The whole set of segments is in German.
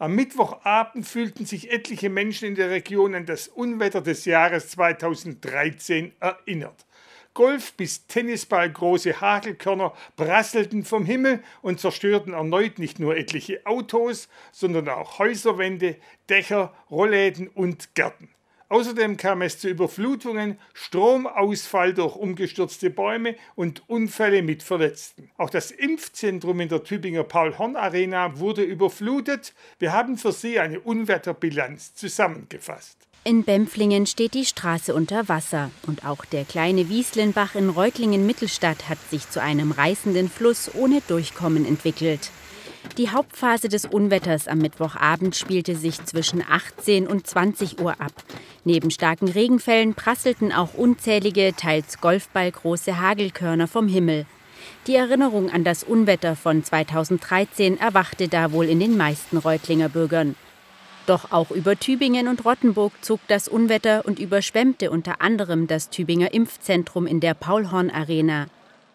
Am Mittwochabend fühlten sich etliche Menschen in der Region an das Unwetter des Jahres 2013 erinnert. Golf- bis Tennisball große Hagelkörner prasselten vom Himmel und zerstörten erneut nicht nur etliche Autos, sondern auch Häuserwände, Dächer, Rollläden und Gärten. Außerdem kam es zu Überflutungen, Stromausfall durch umgestürzte Bäume und Unfälle mit Verletzten. Auch das Impfzentrum in der Tübinger Paul-Horn-Arena wurde überflutet. Wir haben für Sie eine Unwetterbilanz zusammengefasst. In Bempflingen steht die Straße unter Wasser und auch der kleine Wieslenbach in Reutlingen-Mittelstadt hat sich zu einem reißenden Fluss ohne Durchkommen entwickelt. Die Hauptphase des Unwetters am Mittwochabend spielte sich zwischen 18 und 20 Uhr ab. Neben starken Regenfällen prasselten auch unzählige, teils golfballgroße Hagelkörner vom Himmel. Die Erinnerung an das Unwetter von 2013 erwachte da wohl in den meisten Reutlinger Bürgern. Doch auch über Tübingen und Rottenburg zog das Unwetter und überschwemmte unter anderem das Tübinger Impfzentrum in der Paulhorn Arena.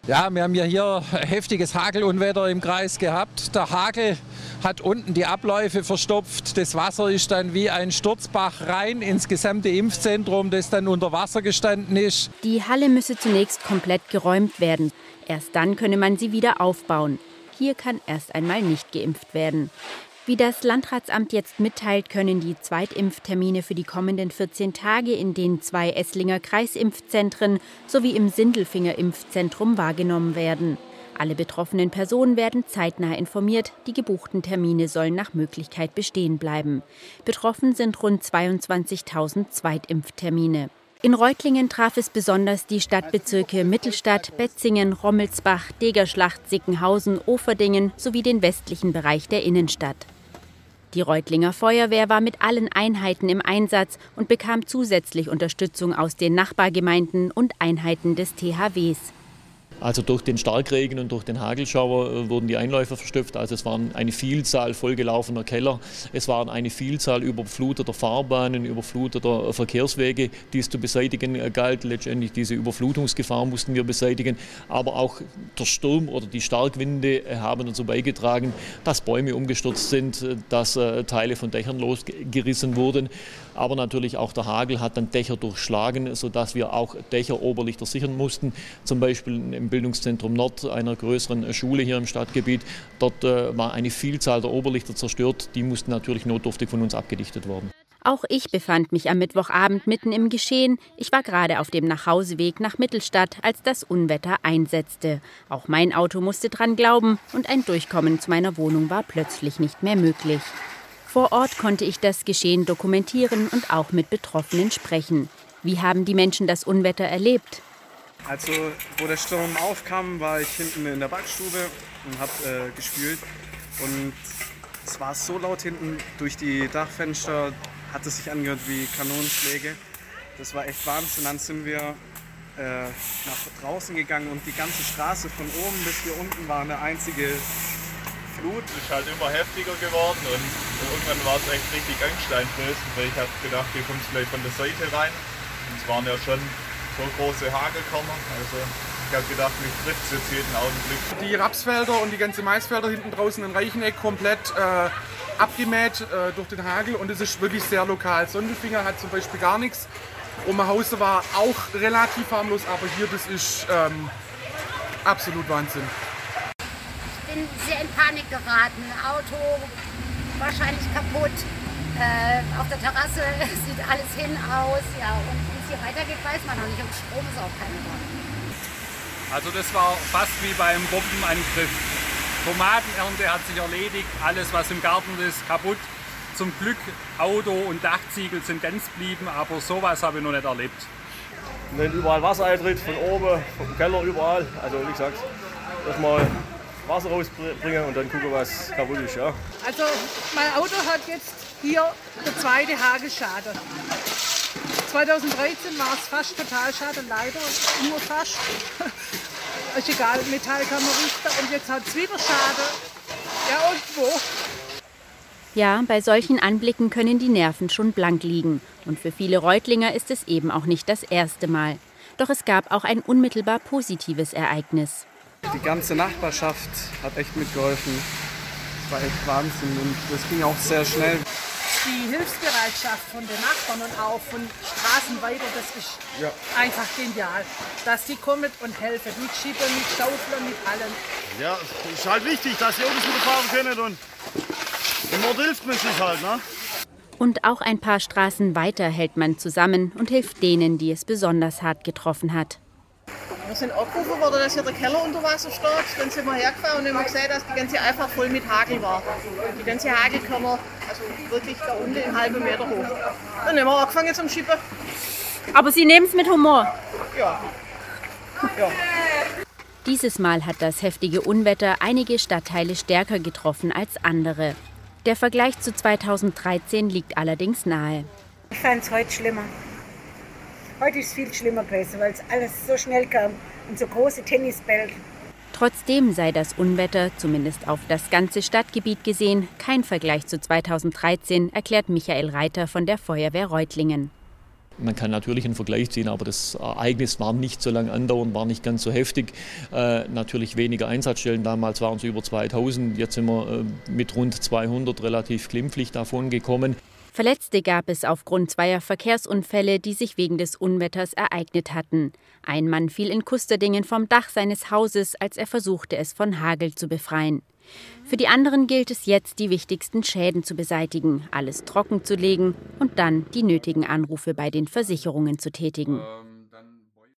Ja, wir haben ja hier heftiges Hagelunwetter im Kreis gehabt. Der Hagel hat unten die Abläufe verstopft. Das Wasser ist dann wie ein Sturzbach rein ins gesamte Impfzentrum, das dann unter Wasser gestanden ist. Die Halle müsse zunächst komplett geräumt werden. Erst dann könne man sie wieder aufbauen. Hier kann erst einmal nicht geimpft werden. Wie das Landratsamt jetzt mitteilt, können die Zweitimpftermine für die kommenden 14 Tage in den zwei Esslinger Kreisimpfzentren sowie im Sindelfinger Impfzentrum wahrgenommen werden. Alle betroffenen Personen werden zeitnah informiert. Die gebuchten Termine sollen nach Möglichkeit bestehen bleiben. Betroffen sind rund 22.000 Zweitimpftermine. In Reutlingen traf es besonders die Stadtbezirke Mittelstadt, Betzingen, Rommelsbach, Degerschlacht, Sickenhausen, Oferdingen sowie den westlichen Bereich der Innenstadt. Die Reutlinger Feuerwehr war mit allen Einheiten im Einsatz und bekam zusätzlich Unterstützung aus den Nachbargemeinden und Einheiten des THWs. Also durch den Starkregen und durch den Hagelschauer äh, wurden die Einläufer verstopft. Also es waren eine Vielzahl vollgelaufener Keller. Es waren eine Vielzahl überfluteter Fahrbahnen, überfluteter Verkehrswege, die es zu beseitigen äh, galt. Letztendlich diese Überflutungsgefahr mussten wir beseitigen. Aber auch der Sturm oder die Starkwinde äh, haben dazu beigetragen, dass Bäume umgestürzt sind, dass Teile von Dächern losgerissen wurden. Aber natürlich auch der Hagel hat dann Dächer durchschlagen, sodass wir auch Dächeroberlichter sichern mussten. Zum Beispiel im Bildungszentrum Nord einer größeren Schule hier im Stadtgebiet. Dort äh, war eine Vielzahl der Oberlichter zerstört. Die mussten natürlich notdürftig von uns abgedichtet werden. Auch ich befand mich am Mittwochabend mitten im Geschehen. Ich war gerade auf dem Nachhauseweg nach Mittelstadt, als das Unwetter einsetzte. Auch mein Auto musste dran glauben und ein Durchkommen zu meiner Wohnung war plötzlich nicht mehr möglich. Vor Ort konnte ich das Geschehen dokumentieren und auch mit Betroffenen sprechen. Wie haben die Menschen das Unwetter erlebt? Also, wo der Sturm aufkam, war ich hinten in der Backstube und habe äh, gespült. Und es war so laut hinten durch die Dachfenster, hat es sich angehört wie Kanonenschläge. Das war echt Wahnsinn. Dann sind wir äh, nach draußen gegangen und die ganze Straße von oben bis hier unten war eine einzige Flut ist halt immer heftiger geworden und irgendwann war es echt richtig angsteinflößend, weil ich habe gedacht, hier kommt es gleich von der Seite rein. Und es waren ja schon so große Hagelkörner. Also ich habe gedacht, mich trifft es jetzt jeden Augenblick. Die Rapsfelder und die ganze Maisfelder hinten draußen in Reicheneck komplett äh, abgemäht äh, durch den Hagel und es ist wirklich sehr lokal. Sondelfinger hat zum Beispiel gar nichts. Omerhausen war auch relativ harmlos, aber hier, das ist ähm, absolut Wahnsinn sehr in Panik geraten. Auto wahrscheinlich kaputt. Äh, auf der Terrasse sieht alles hin aus. Ja, und wie es hier weitergeht, weiß man noch nicht. Und Strom ist auch keine da. Also das war fast wie beim Bombenangriff. Tomatenernte hat sich erledigt, alles was im Garten ist kaputt. Zum Glück Auto und Dachziegel sind ganz blieben, aber sowas habe ich noch nicht erlebt. Wenn überall Wasser eintritt, von oben, vom Keller, überall, also wie gesagt, erstmal Wasser rausbringen und dann gucken, was kaputt ist. Ja. Also mein Auto hat jetzt hier der zweite Hagelschaden. 2013 war es fast total schade, leider nur fast. ist egal, Metall kann man richten und jetzt hat es wieder Schade. Ja, und wo? Ja, bei solchen Anblicken können die Nerven schon blank liegen. Und für viele Reutlinger ist es eben auch nicht das erste Mal. Doch es gab auch ein unmittelbar positives Ereignis. Die ganze Nachbarschaft hat echt mitgeholfen. war echt Wahnsinn und das ging auch sehr schnell. Die Hilfsbereitschaft von den Nachbarn und auch von Straßen weiter, das ist Ja. einfach genial. Dass die kommen und helfen, mit Schippen, mit Schaufeln, mit allem. Ja, es ist halt wichtig, dass die Autos wieder fahren können und im Ort hilft man sich halt, ne? Und auch ein paar Straßen weiter hält man zusammen und hilft denen, die es besonders hart getroffen hat. Wir sind angerufen worden, dass hier der Keller unter Wasser steht. Dann sind wir hergefahren und haben gesehen, dass die ganze einfach voll mit Hagel war. Die ganze Hagelkörner, also wirklich da unten einen halben Meter hoch. Dann haben wir angefangen zum Schippen. Aber Sie nehmen es mit Humor. Ja. ja. Dieses Mal hat das heftige Unwetter einige Stadtteile stärker getroffen als andere. Der Vergleich zu 2013 liegt allerdings nahe. Ich fand es heute schlimmer. Heute ist es viel schlimmer gewesen, weil es alles so schnell kam und so große Tennisbälle. Trotzdem sei das Unwetter, zumindest auf das ganze Stadtgebiet gesehen, kein Vergleich zu 2013, erklärt Michael Reiter von der Feuerwehr Reutlingen. Man kann natürlich einen Vergleich ziehen, aber das Ereignis war nicht so lang andauernd, war nicht ganz so heftig. Äh, natürlich weniger Einsatzstellen, damals waren es über 2000, jetzt sind wir äh, mit rund 200 relativ glimpflich davon gekommen. Verletzte gab es aufgrund zweier Verkehrsunfälle, die sich wegen des Unwetters ereignet hatten. Ein Mann fiel in Kusterdingen vom Dach seines Hauses, als er versuchte, es von Hagel zu befreien. Für die anderen gilt es jetzt, die wichtigsten Schäden zu beseitigen, alles trocken zu legen und dann die nötigen Anrufe bei den Versicherungen zu tätigen.